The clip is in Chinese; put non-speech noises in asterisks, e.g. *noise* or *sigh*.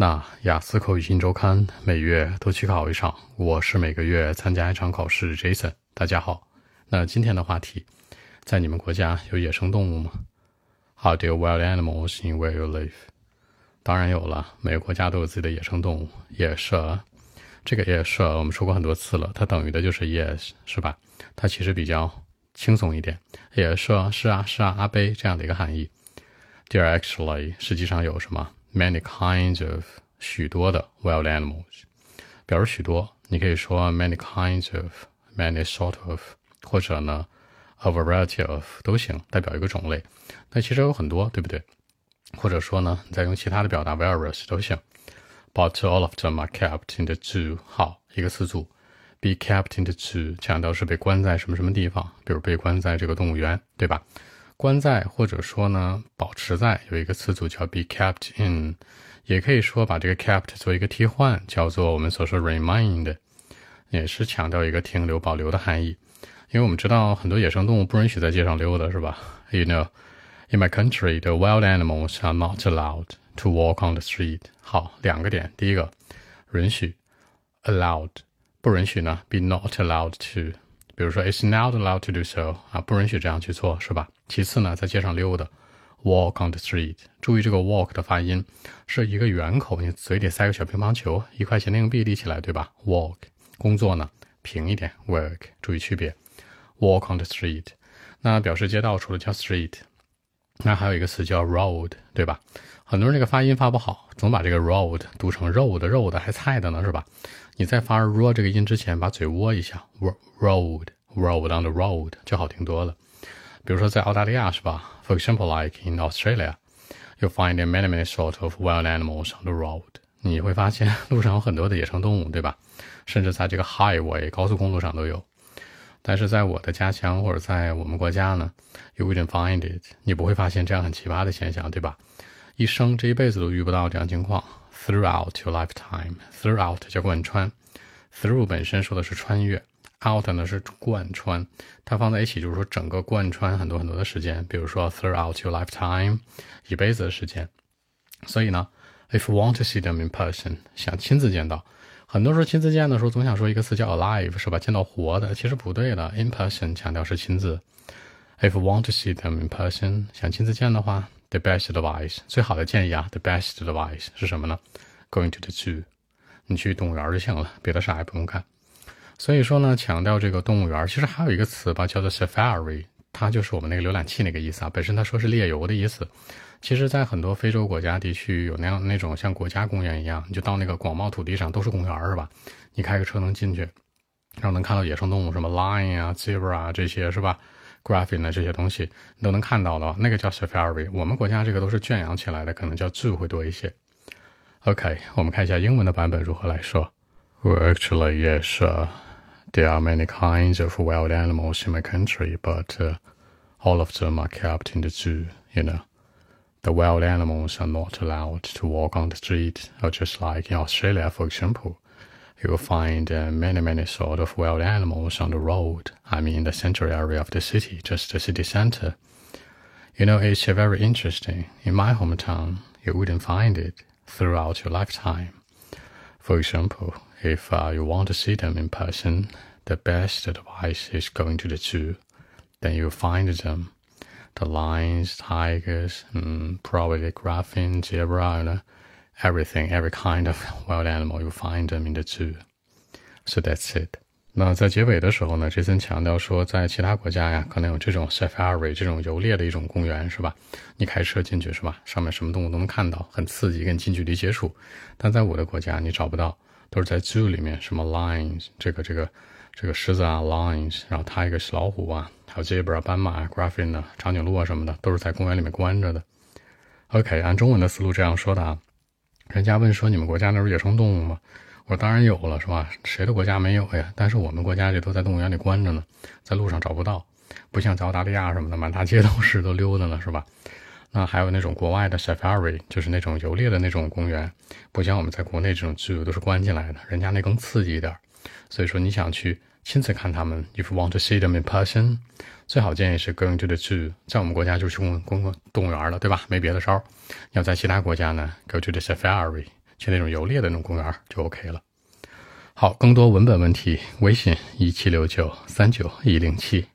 那雅思口语新周刊每月都去考一场，我是每个月参加一场考试。Jason，大家好。那今天的话题，在你们国家有野生动物吗？How do wild animals in where you live？当然有了，每个国家都有自己的野生动物。野是这个野是我们说过很多次了，它等于的就是 yes，是吧？它其实比较轻松一点。野是是啊是啊阿贝这样的一个含义。There actually 实际上有什么？Many kinds of 许多的 wild animals，表示许多，你可以说 many kinds of，many sort of，或者呢 a variety of 都行，代表一个种类。那其实有很多，对不对？或者说呢，你再用其他的表达 various 都行。But all of them are kept in the zoo。好，一个词组，be kept in the zoo，强调是被关在什么什么地方，比如被关在这个动物园，对吧？关在或者说呢，保持在有一个词组叫 be kept in，也可以说把这个 kept 做一个替换，叫做我们所说 remind，也是强调一个停留、保留的含义。因为我们知道很多野生动物不允许在街上溜达，是吧？You know, in my country, the wild animals are not allowed to walk on the street。好，两个点，第一个，允许，allowed，不允许呢，be not allowed to。比如说，it's not allowed to do so 啊，不允许这样去做，是吧？其次呢，在街上溜达，walk on the street。注意这个 walk 的发音是一个圆口，你嘴里塞个小乒乓球，一块钱硬币立起来，对吧？walk。工作呢，平一点，work。注意区别，walk on the street。那表示街道除了叫 street，那还有一个词叫 road，对吧？很多人这个发音发不好，总把这个 road 读成肉的肉的，还菜的呢，是吧？你在发 r 这个音之前，把嘴窝一下，road，road on the road 就好听多了。比如说在澳大利亚，是吧？For example, like in Australia, you find many many sort of wild animals on the road。你会发现路上有很多的野生动物，对吧？甚至在这个 highway 高速公路上都有。但是在我的家乡或者在我们国家呢，you wouldn't find it。你不会发现这样很奇葩的现象，对吧？一生这一辈子都遇不到这样情况。Throughout your lifetime, throughout 叫贯穿，through 本身说的是穿越，out 呢是贯穿，它放在一起就是说整个贯穿很多很多的时间，比如说 throughout your lifetime，一辈子的时间。所以呢，if you want to see them in person，想亲自见到，很多时候亲自见的时候总想说一个词叫 alive，是吧？见到活的，其实不对的，in person 强调是亲自。If you want to see them in person，想亲自见的话。The best advice，最好的建议啊！The best advice 是什么呢？Going to the zoo，你去动物园就行了，别的啥也不用干。所以说呢，强调这个动物园，其实还有一个词吧，叫做 safari，它就是我们那个浏览器那个意思啊。本身它说是猎游的意思，其实，在很多非洲国家地区有那样那种像国家公园一样，你就到那个广袤土地上都是公园是吧？你开个车能进去，然后能看到野生动物，什么 lion 啊、zebra 啊这些是吧？Graphing 的这些东西你都能看到的，那个叫 Safari。我们国家这个都是圈养起来的，可能叫 Zoo 会多一些。OK，我们看一下英文的版本如何来说。Well, actually, yes, there are many kinds of wild animals in my country, but uh, all of them are kept in the zoo. You know, the wild animals are not allowed to walk on the street, or just like in Australia, for example you will find uh, many, many sort of wild animals on the road. I mean, in the central area of the city, just the city center. You know, it's uh, very interesting. In my hometown, you wouldn't find it throughout your lifetime. For example, if uh, you want to see them in person, the best advice is going to the zoo. Then you'll find them. The lions, tigers, mm, probably griffin, zebra, you know, everything, every kind of *laughs* wild animal you find them in the zoo. So that's it. 那在结尾的时候呢，这森强调说，在其他国家呀，可能有这种 safari 这种游猎的一种公园，是吧？你开车进去，是吧？上面什么动物都能看到，很刺激，跟近距离接触。但在我的国家，你找不到， 都是在 zoo 里面，什么 lions 这个这个这个狮子啊，lions，然后 tigers 老虎啊，还有 zebra 斑马啊、griffin 啊、长颈鹿啊什么的，都是在公园里面关着的。OK，按中文的思路这样说的啊。人家问说：“你们国家那有野生动物吗？”我说：“当然有了，是吧？谁的国家没有呀？但是我们国家这都在动物园里关着呢，在路上找不到，不像在澳大利亚什么的，满大街都是，都溜达呢，是吧？那还有那种国外的 safari，就是那种游猎的那种公园，不像我们在国内这种 zoo 都是关进来的，人家那更刺激一点。所以说你想去亲自看他们，if you want to see them in person。”最好建议是 going to the zoo，在我们国家就是公公共动物园了，对吧？没别的招儿。要在其他国家呢，go to the safari，去那种游猎的那种公园就 OK 了。好，更多文本问题，微信一七六九三九一零七。